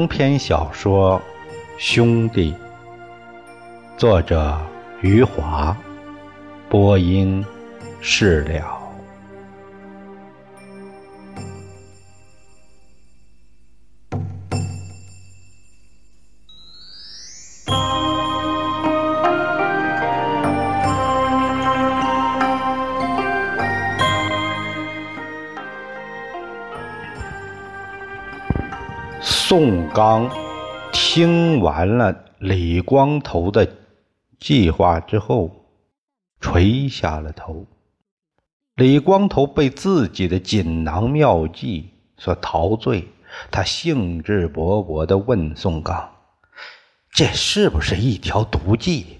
长篇小说《兄弟》，作者余华，播音释了。宋刚听完了李光头的计划之后，垂下了头。李光头被自己的锦囊妙计所陶醉，他兴致勃勃地问宋刚：“这是不是一条毒计？”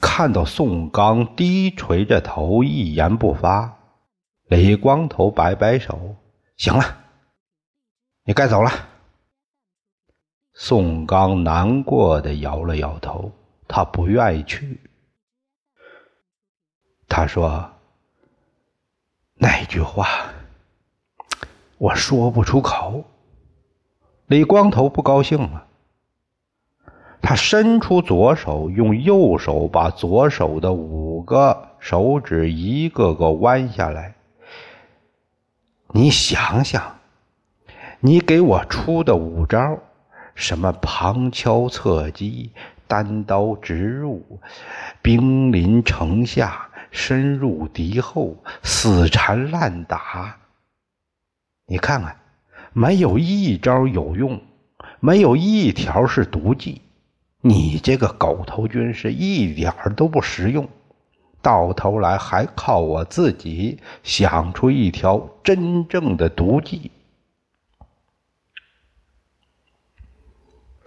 看到宋刚低垂着头，一言不发，李光头摆摆手：“行了。”你该走了。宋刚难过的摇了摇头，他不愿意去。他说：“那句话我说不出口。”李光头不高兴了，他伸出左手，用右手把左手的五个手指一个个弯下来。你想想。你给我出的五招，什么旁敲侧击、单刀直入、兵临城下、深入敌后、死缠烂打，你看看，没有一招有用，没有一条是毒计。你这个狗头军师一点都不实用，到头来还靠我自己想出一条真正的毒计。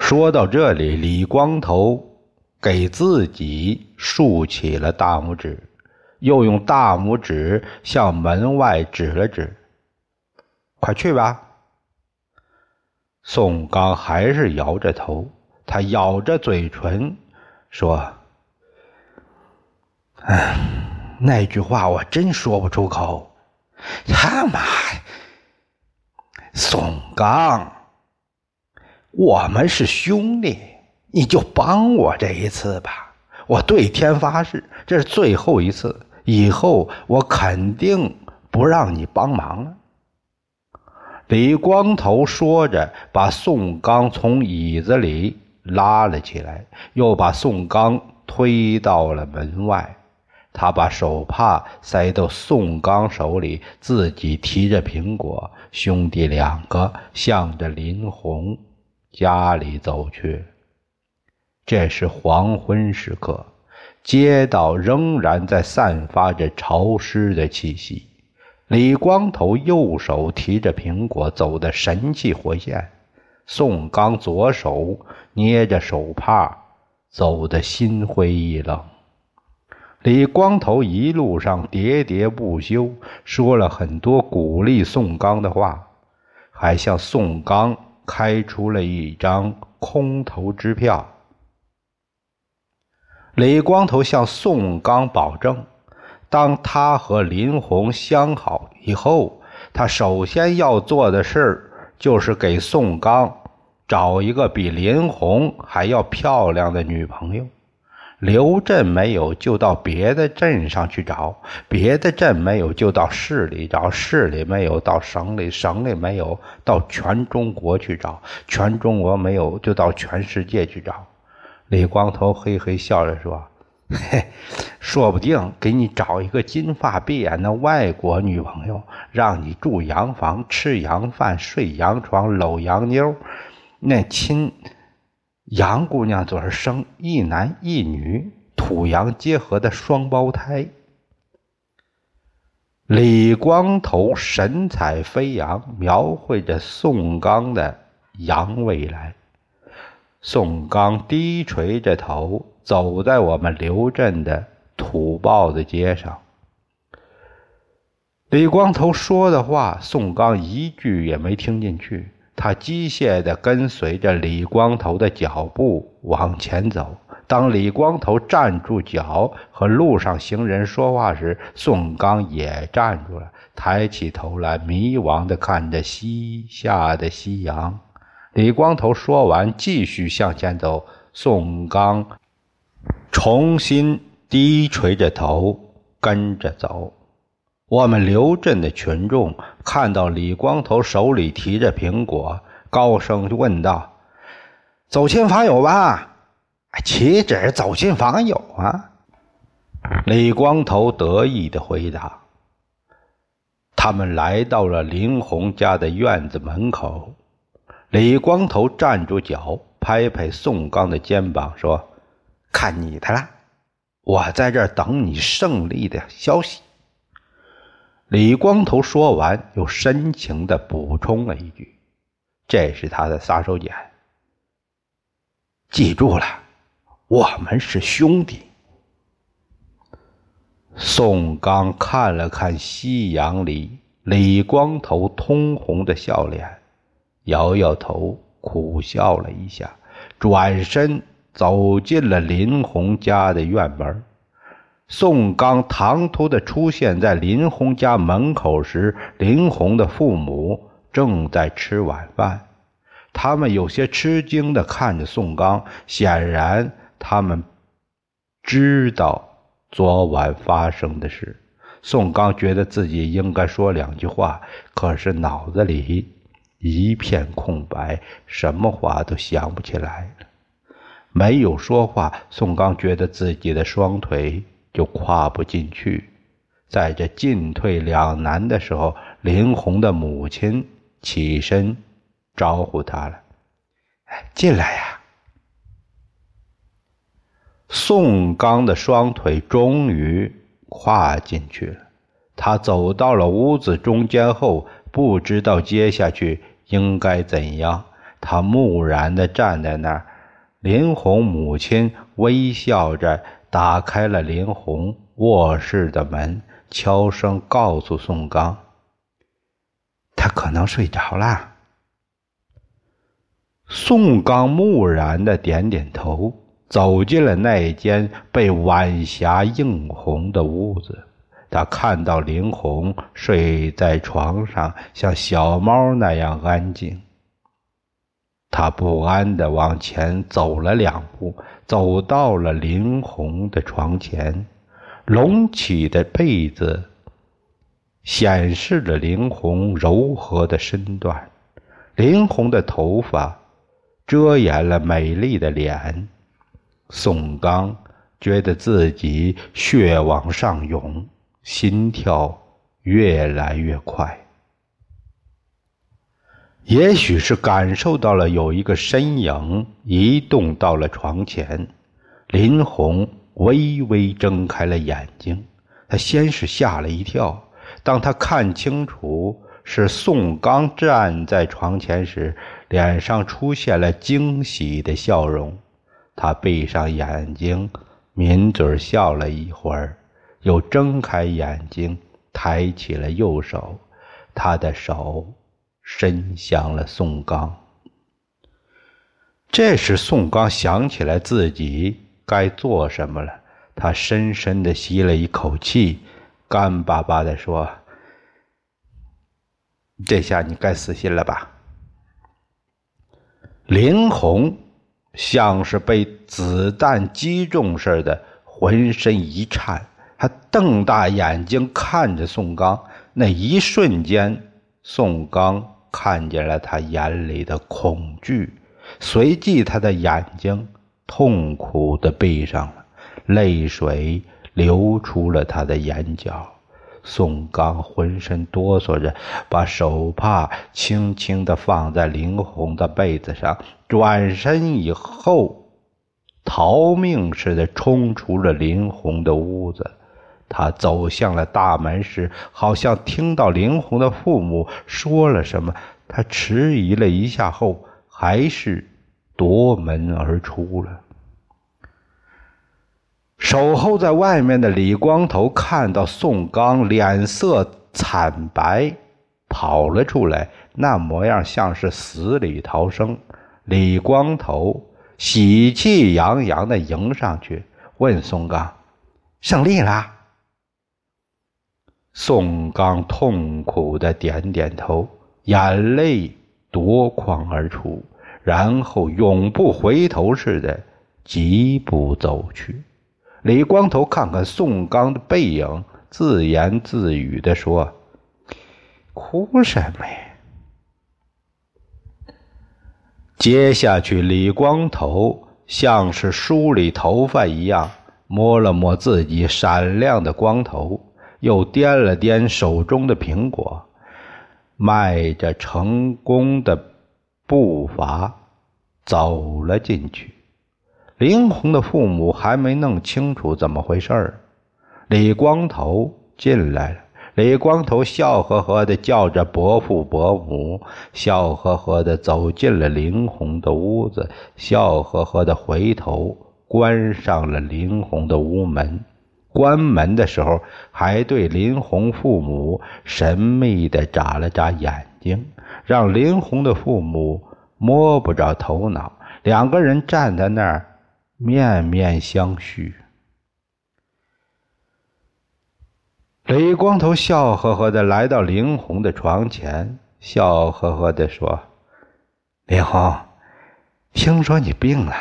说到这里，李光头给自己竖起了大拇指，又用大拇指向门外指了指：“快去吧。”宋刚还是摇着头，他咬着嘴唇说：“哎，那句话我真说不出口。”他妈，宋刚。我们是兄弟，你就帮我这一次吧。我对天发誓，这是最后一次，以后我肯定不让你帮忙了。李光头说着，把宋刚从椅子里拉了起来，又把宋刚推到了门外。他把手帕塞到宋刚手里，自己提着苹果，兄弟两个向着林红。家里走去，这是黄昏时刻，街道仍然在散发着潮湿的气息。李光头右手提着苹果，走得神气活现；宋刚左手捏着手帕，走得心灰意冷。李光头一路上喋喋不休，说了很多鼓励宋刚的话，还向宋刚。开出了一张空头支票。李光头向宋刚保证，当他和林红相好以后，他首先要做的事儿就是给宋刚找一个比林红还要漂亮的女朋友。刘镇没有，就到别的镇上去找；别的镇没有，就到市里找；市里没有，到省里；省里没有，到全中国去找；全中国没有，就到全世界去找。李光头嘿嘿笑着说：“嘿，说不定给你找一个金发碧眼的外国女朋友，让你住洋房、吃洋饭、睡洋床、搂洋妞，那亲。”杨姑娘就是生一男一女土洋结合的双胞胎。李光头神采飞扬，描绘着宋刚的洋未来。宋刚低垂着头走在我们刘镇的土豹子街上。李光头说的话，宋刚一句也没听进去。他机械地跟随着李光头的脚步往前走，当李光头站住脚和路上行人说话时，宋刚也站住了，抬起头来，迷惘地看着西下的夕阳。李光头说完，继续向前走。宋刚重新低垂着头，跟着走。我们刘镇的群众看到李光头手里提着苹果，高声问道：“走亲访友吧？”岂止走亲访友啊！李光头得意的回答。他们来到了林红家的院子门口，李光头站住脚，拍拍宋刚的肩膀，说：“看你的了，我在这儿等你胜利的消息。”李光头说完，又深情的补充了一句：“这是他的杀手锏，记住了。”我们是兄弟。宋刚看了看夕阳里李光头通红的笑脸，摇摇头，苦笑了一下，转身走进了林红家的院门。宋刚唐突的出现在林红家门口时，林红的父母正在吃晚饭，他们有些吃惊的看着宋刚，显然。他们知道昨晚发生的事。宋刚觉得自己应该说两句话，可是脑子里一片空白，什么话都想不起来了。没有说话，宋刚觉得自己的双腿就跨不进去。在这进退两难的时候，林红的母亲起身招呼他了：“进来呀。”宋刚的双腿终于跨进去了。他走到了屋子中间后，不知道接下去应该怎样。他木然地站在那儿。林红母亲微笑着打开了林红卧室的门，悄声告诉宋刚：“他可能睡着了。”宋刚木然地点点头。走进了那间被晚霞映红的屋子，他看到林红睡在床上，像小猫那样安静。他不安地往前走了两步，走到了林红的床前，隆起的被子显示着林红柔和的身段，林红的头发遮掩了美丽的脸。宋刚觉得自己血往上涌，心跳越来越快。也许是感受到了有一个身影移动到了床前，林红微微睁开了眼睛。他先是吓了一跳，当他看清楚是宋刚站在床前时，脸上出现了惊喜的笑容。他闭上眼睛，抿嘴笑了一会儿，又睁开眼睛，抬起了右手。他的手伸向了宋刚。这时，宋刚想起来自己该做什么了。他深深的吸了一口气，干巴巴的说：“这下你该死心了吧？”林红。像是被子弹击中似的，浑身一颤。他瞪大眼睛看着宋刚，那一瞬间，宋刚看见了他眼里的恐惧，随即他的眼睛痛苦地闭上了，泪水流出了他的眼角。宋刚浑身哆嗦着，把手帕轻轻地放在林红的被子上，转身以后，逃命似的冲出了林红的屋子。他走向了大门时，好像听到林红的父母说了什么，他迟疑了一下后，还是夺门而出了。守候在外面的李光头看到宋刚脸色惨白，跑了出来，那模样像是死里逃生。李光头喜气洋洋的迎上去，问宋刚：“胜利了？”宋刚痛苦的点点头，眼泪夺眶而出，然后永不回头似的疾步走去。李光头看看宋刚的背影，自言自语的说：“哭什么呀？”接下去，李光头像是梳理头发一样，摸了摸自己闪亮的光头，又掂了掂手中的苹果，迈着成功的步伐走了进去。林红的父母还没弄清楚怎么回事李光头进来了。李光头笑呵呵的叫着伯父伯母，笑呵呵的走进了林红的屋子，笑呵呵的回头关上了林红的屋门。关门的时候，还对林红父母神秘的眨了眨眼睛，让林红的父母摸不着头脑。两个人站在那儿，面面相觑。李光头笑呵呵的来到林红的床前，笑呵呵的说：“林红，听说你病了，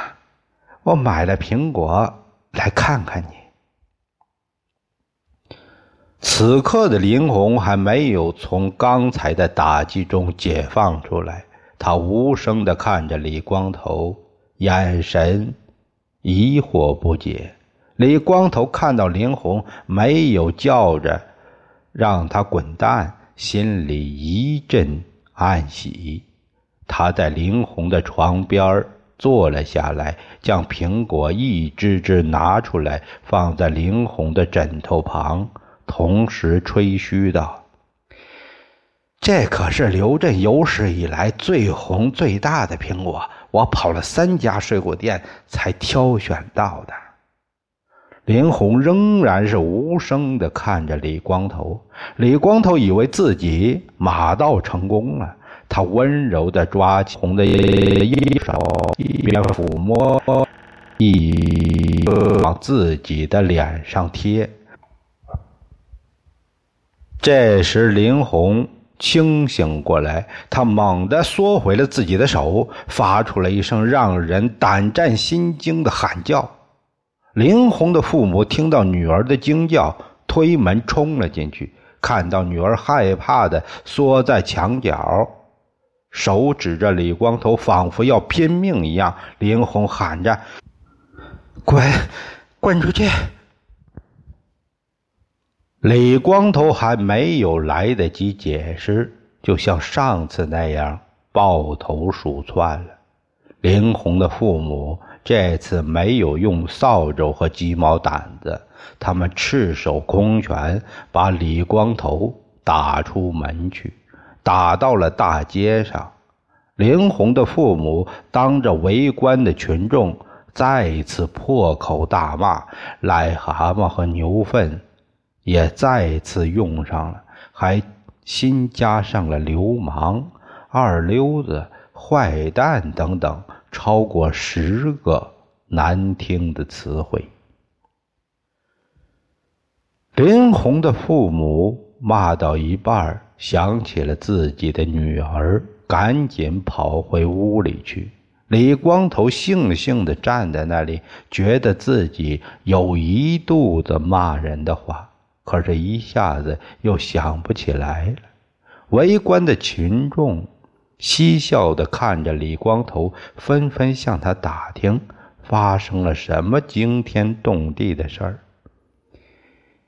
我买了苹果来看看你。”此刻的林红还没有从刚才的打击中解放出来，他无声的看着李光头，眼神疑惑不解。李光头看到林红没有叫着让他滚蛋，心里一阵暗喜。他在林红的床边坐了下来，将苹果一只只拿出来，放在林红的枕头旁，同时吹嘘道：“这可是刘镇有史以来最红最大的苹果，我跑了三家水果店才挑选到的。”林红仍然是无声的看着李光头。李光头以为自己马到成功了，他温柔的抓起红的衣手，一边抚摸，一往自己的脸上贴。这时，林红清醒过来，他猛地缩回了自己的手，发出了一声让人胆战心惊的喊叫。林红的父母听到女儿的惊叫，推门冲了进去，看到女儿害怕的缩在墙角，手指着李光头，仿佛要拼命一样。林红喊着：“滚，滚出去！”李光头还没有来得及解释，就像上次那样抱头鼠窜了。林红的父母。这次没有用扫帚和鸡毛掸子，他们赤手空拳把李光头打出门去，打到了大街上。林红的父母当着围观的群众，再一次破口大骂，癞蛤蟆和牛粪也再次用上了，还新加上了流氓、二流子、坏蛋等等。超过十个难听的词汇。林红的父母骂到一半，想起了自己的女儿，赶紧跑回屋里去。李光头悻悻地站在那里，觉得自己有一肚子骂人的话，可是一下子又想不起来了。围观的群众。嬉笑的看着李光头，纷纷向他打听发生了什么惊天动地的事儿。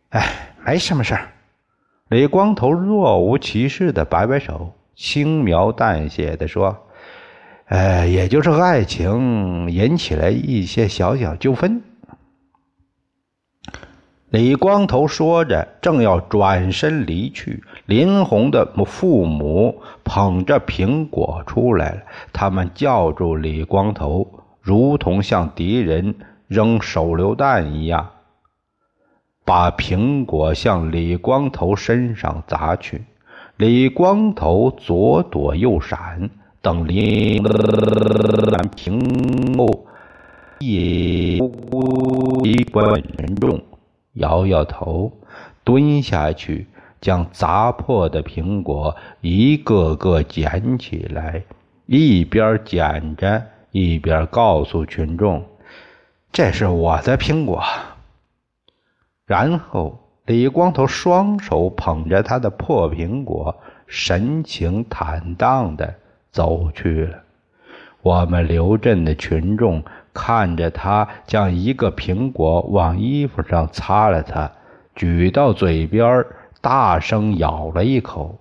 哎，没什么事儿。李光头若无其事的摆摆手，轻描淡写的说：“呃，也就是爱情引起了一些小小纠纷。”李光头说着，正要转身离去，林红的父母捧着苹果出来了。他们叫住李光头，如同向敌人扔手榴弹一样，把苹果向李光头身上砸去。李光头左躲右闪，等林完苹后，一一观沉重，摇摇头，蹲下去，将砸破的苹果一个个捡起来，一边捡着，一边告诉群众：“这是我的苹果。”然后。李光头双手捧着他的破苹果，神情坦荡的走去了。我们刘镇的群众看着他将一个苹果往衣服上擦了擦，举到嘴边，大声咬了一口，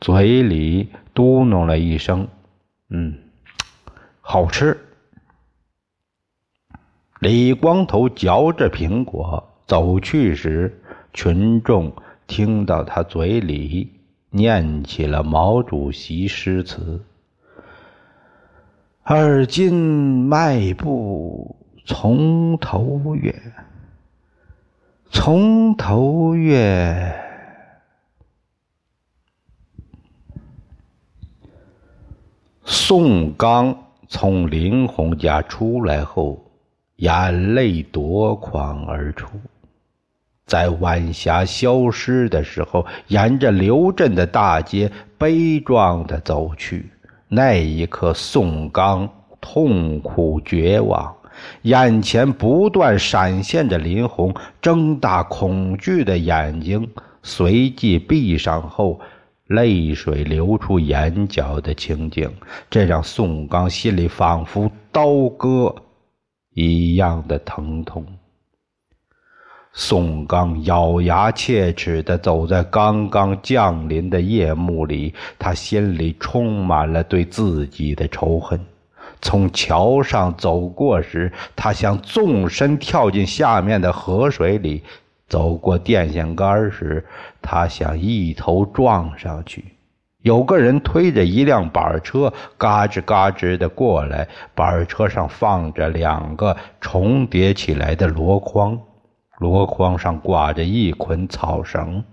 嘴里嘟哝了一声：“嗯，好吃。”李光头嚼着苹果走去时。群众听到他嘴里念起了毛主席诗词：“而今迈步从头越，从头越。”宋刚从林红家出来后，眼泪夺眶而出。在晚霞消失的时候，沿着刘镇的大街悲壮的走去。那一刻，宋刚痛苦绝望，眼前不断闪现着林红睁大恐惧的眼睛，随即闭上后，泪水流出眼角的情景，这让宋刚心里仿佛刀割一样的疼痛。宋刚咬牙切齿地走在刚刚降临的夜幕里，他心里充满了对自己的仇恨。从桥上走过时，他想纵身跳进下面的河水里；走过电线杆时，他想一头撞上去。有个人推着一辆板车，嘎吱嘎吱地过来，板车上放着两个重叠起来的箩筐。箩筐上挂着一捆草绳，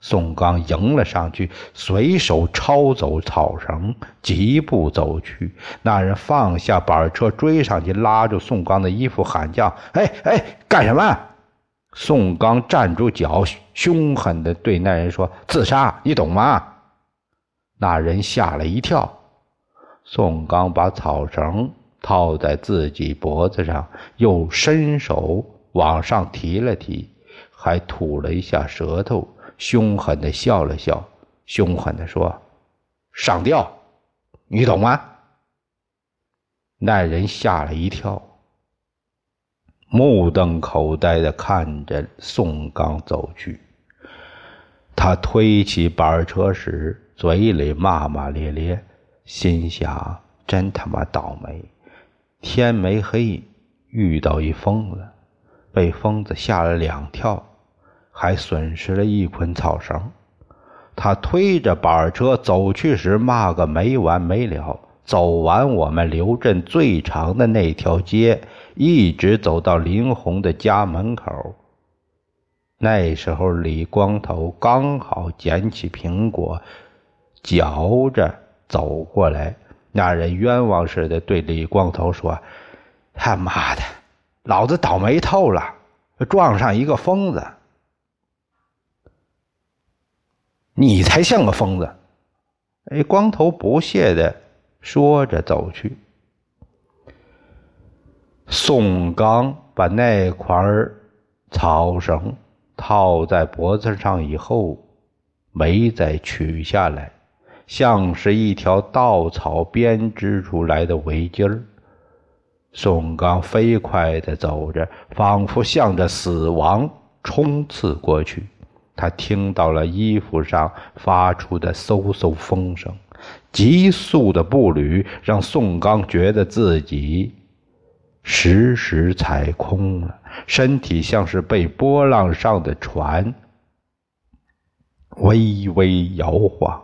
宋刚迎了上去，随手抄走草绳，疾步走去。那人放下板车，追上去，拉住宋刚的衣服，喊叫：“哎哎，干什么？”宋刚站住脚，凶狠地对那人说：“自杀，你懂吗？”那人吓了一跳。宋刚把草绳套在自己脖子上，又伸手。往上提了提，还吐了一下舌头，凶狠地笑了笑，凶狠地说：“上吊，你懂吗？”那人吓了一跳，目瞪口呆地看着宋刚走去。他推起板车时，嘴里骂骂咧咧，心想：“真他妈倒霉！天没黑，遇到一疯子。”被疯子吓了两跳，还损失了一捆草绳。他推着板车走去时，骂个没完没了。走完我们刘镇最长的那条街，一直走到林红的家门口。那时候，李光头刚好捡起苹果，嚼着走过来。那人冤枉似的对李光头说：“他妈的！”老子倒霉透了，撞上一个疯子。你才像个疯子！哎，光头不屑的说着走去。宋刚把那块草绳套在脖子上以后，没再取下来，像是一条稻草编织出来的围巾儿。宋刚飞快地走着，仿佛向着死亡冲刺过去。他听到了衣服上发出的嗖嗖风声，急速的步履让宋刚觉得自己时时踩空了，身体像是被波浪上的船微微摇晃。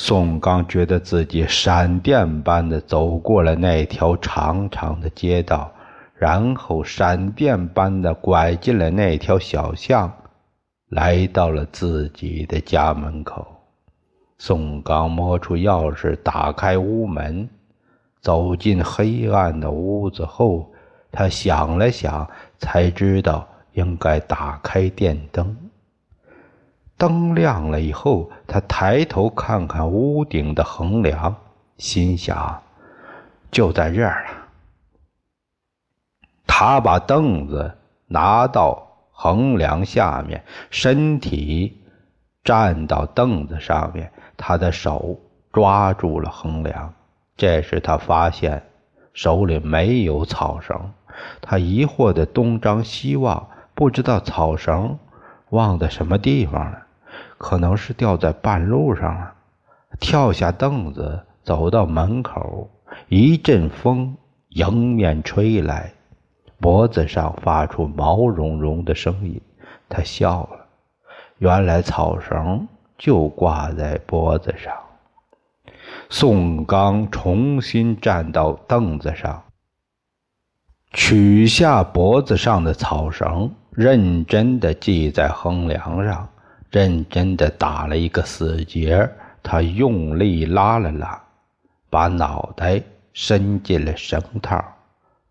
宋刚觉得自己闪电般的走过了那条长长的街道，然后闪电般的拐进了那条小巷，来到了自己的家门口。宋刚摸出钥匙，打开屋门，走进黑暗的屋子后，他想了想，才知道应该打开电灯。灯亮了以后，他抬头看看屋顶的横梁，心想：就在这儿了。他把凳子拿到横梁下面，身体站到凳子上面，他的手抓住了横梁。这时他发现手里没有草绳，他疑惑的东张西望，不知道草绳忘在什么地方了。可能是掉在半路上了，跳下凳子，走到门口，一阵风迎面吹来，脖子上发出毛茸茸的声音。他笑了，原来草绳就挂在脖子上。宋刚重新站到凳子上，取下脖子上的草绳，认真地系在横梁上。认真的打了一个死结，他用力拉了拉，把脑袋伸进了绳套，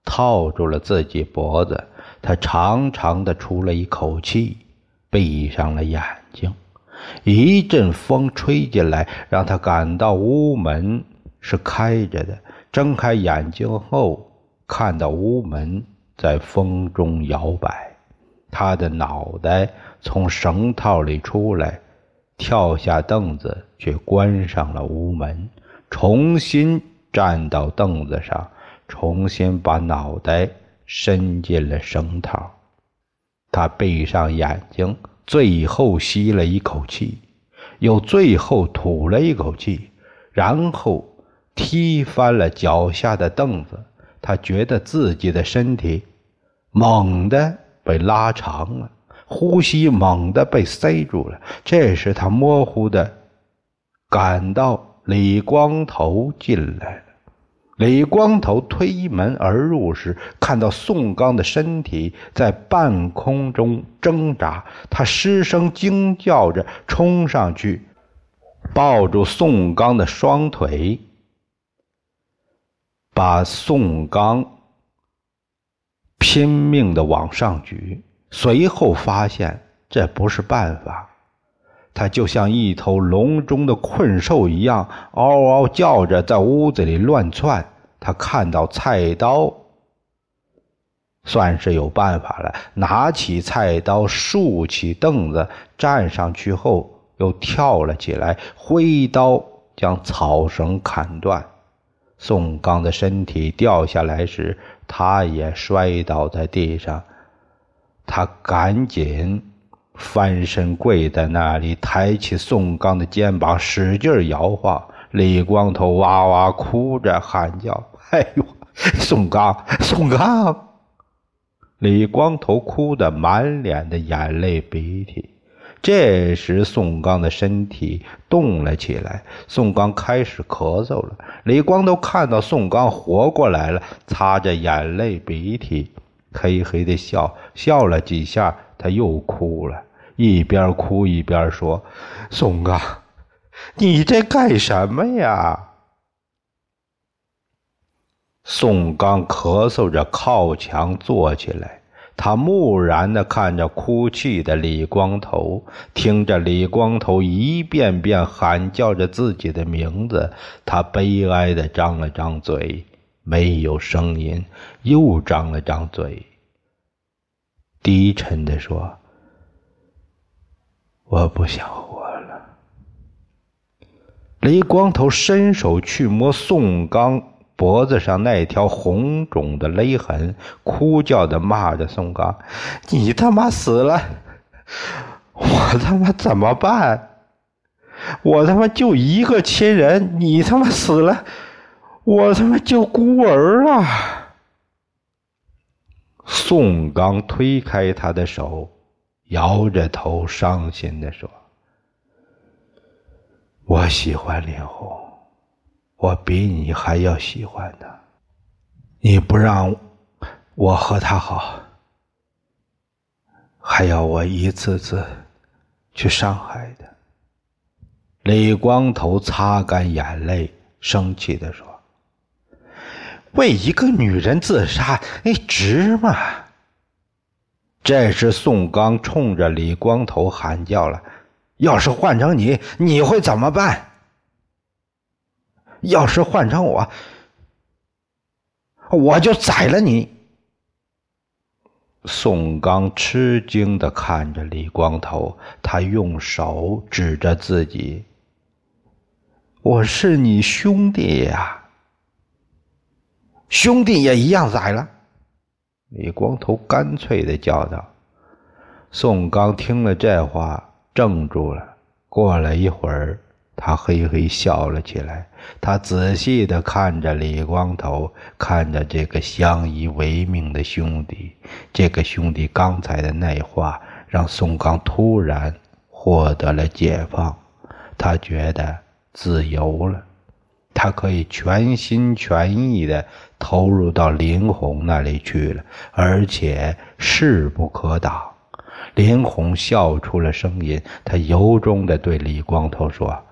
套住了自己脖子。他长长的出了一口气，闭上了眼睛。一阵风吹进来，让他感到屋门是开着的。睁开眼睛后，看到屋门在风中摇摆，他的脑袋。从绳套里出来，跳下凳子，却关上了屋门。重新站到凳子上，重新把脑袋伸进了绳套。他闭上眼睛，最后吸了一口气，又最后吐了一口气，然后踢翻了脚下的凳子。他觉得自己的身体猛地被拉长了。呼吸猛地被塞住了。这时，他模糊的感到李光头进来了。李光头推门而入时，看到宋刚的身体在半空中挣扎，他失声惊叫着冲上去，抱住宋刚的双腿，把宋刚拼命的往上举。随后发现这不是办法，他就像一头笼中的困兽一样，嗷嗷叫着在屋子里乱窜。他看到菜刀，算是有办法了，拿起菜刀，竖起凳子，站上去后又跳了起来，挥刀将草绳砍断。宋刚的身体掉下来时，他也摔倒在地上。他赶紧翻身跪在那里，抬起宋刚的肩膀，使劲摇晃。李光头哇哇哭着喊叫：“ 哎呦，宋刚，宋刚！”李光头哭得满脸的眼泪鼻涕。这时，宋刚的身体动了起来，宋刚开始咳嗽了。李光头看到宋刚活过来了，擦着眼泪鼻涕。嘿嘿的笑笑了几下，他又哭了，一边哭一边说：“宋刚，你在干什么呀？”宋刚咳嗽着靠墙坐起来，他木然的看着哭泣的李光头，听着李光头一遍遍喊叫着自己的名字，他悲哀的张了张嘴。没有声音，又张了张嘴，低沉的说：“我不想活了。”李光头伸手去摸宋刚脖子上那条红肿的勒痕，哭叫的骂着宋刚：“你他妈死了，我他妈怎么办？我他妈就一个亲人，你他妈死了。”我他妈就孤儿了！宋刚推开他的手，摇着头，伤心的说：“我喜欢林红，我比你还要喜欢他。你不让我和他好，还要我一次次去伤害他。”李光头擦干眼泪，生气的说。为一个女人自杀，哎，值吗？这时，宋刚冲着李光头喊叫了：“要是换成你，你会怎么办？要是换成我，我就宰了你！”宋刚吃惊的看着李光头，他用手指着自己：“我是你兄弟呀，兄弟也一样宰了。”李光头干脆的叫道。宋刚听了这话，怔住了。过了一会儿，他嘿嘿笑了起来。他仔细的看着李光头，看着这个相依为命的兄弟。这个兄弟刚才的那话，让宋刚突然获得了解放。他觉得自由了，他可以全心全意的投入到林红那里去了，而且势不可挡。林红笑出了声音，他由衷的对李光头说。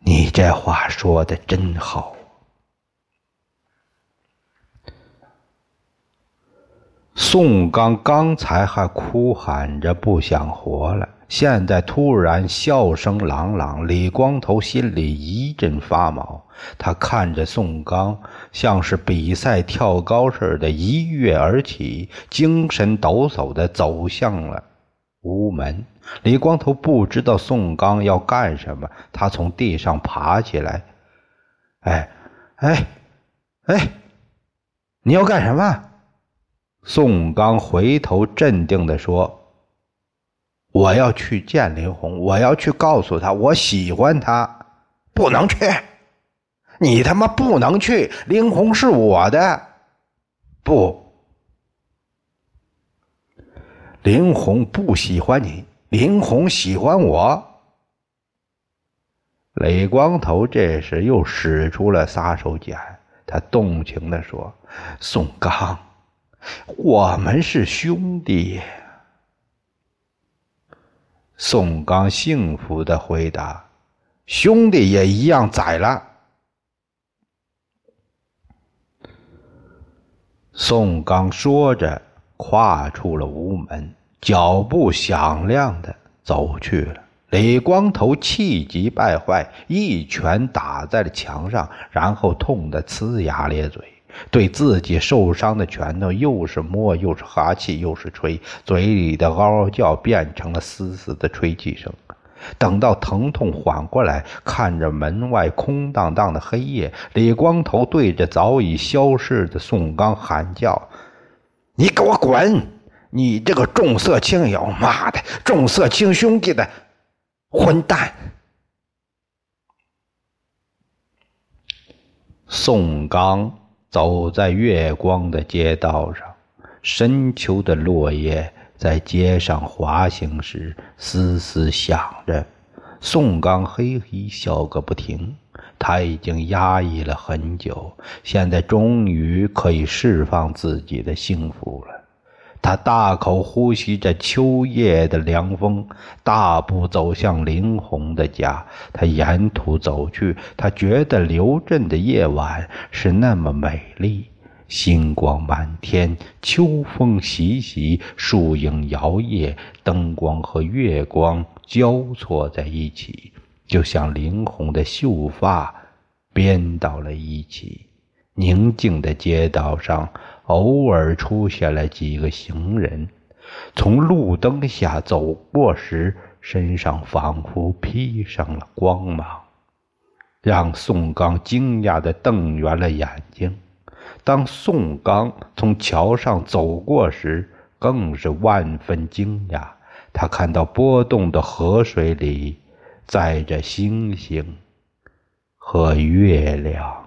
你这话说的真好。宋刚刚才还哭喊着不想活了，现在突然笑声朗朗，李光头心里一阵发毛。他看着宋刚，像是比赛跳高似的，一跃而起，精神抖擞的走向了屋门。李光头不知道宋刚要干什么，他从地上爬起来。哎，哎，哎，你要干什么？宋刚回头镇定地说：“我要去见林红，我要去告诉他我喜欢他。不能去，你他妈不能去！林红是我的，不，林红不喜欢你。”林红喜欢我。雷光头这时又使出了杀手锏，他动情的说：“宋刚，我们是兄弟。”宋刚幸福的回答：“兄弟也一样宰了。”宋刚说着，跨出了屋门。脚步响亮的走去了，李光头气急败坏，一拳打在了墙上，然后痛得呲牙咧嘴，对自己受伤的拳头又是摸又是哈气又是吹，嘴里的嗷嗷叫变成了嘶嘶的吹气声。等到疼痛缓过来，看着门外空荡荡的黑夜，李光头对着早已消逝的宋刚喊叫：“你给我滚！”你这个重色轻友，妈的，重色轻兄弟的混蛋！宋刚走在月光的街道上，深秋的落叶在街上滑行时嘶嘶响着。宋刚嘿嘿笑个不停，他已经压抑了很久，现在终于可以释放自己的幸福了。他大口呼吸着秋夜的凉风，大步走向林红的家。他沿途走去，他觉得刘镇的夜晚是那么美丽，星光满天，秋风习习，树影摇曳，灯光和月光交错在一起，就像林红的秀发编到了一起。宁静的街道上。偶尔出现了几个行人，从路灯下走过时，身上仿佛披上了光芒，让宋刚惊讶地瞪圆了眼睛。当宋刚从桥上走过时，更是万分惊讶。他看到波动的河水里载着星星和月亮。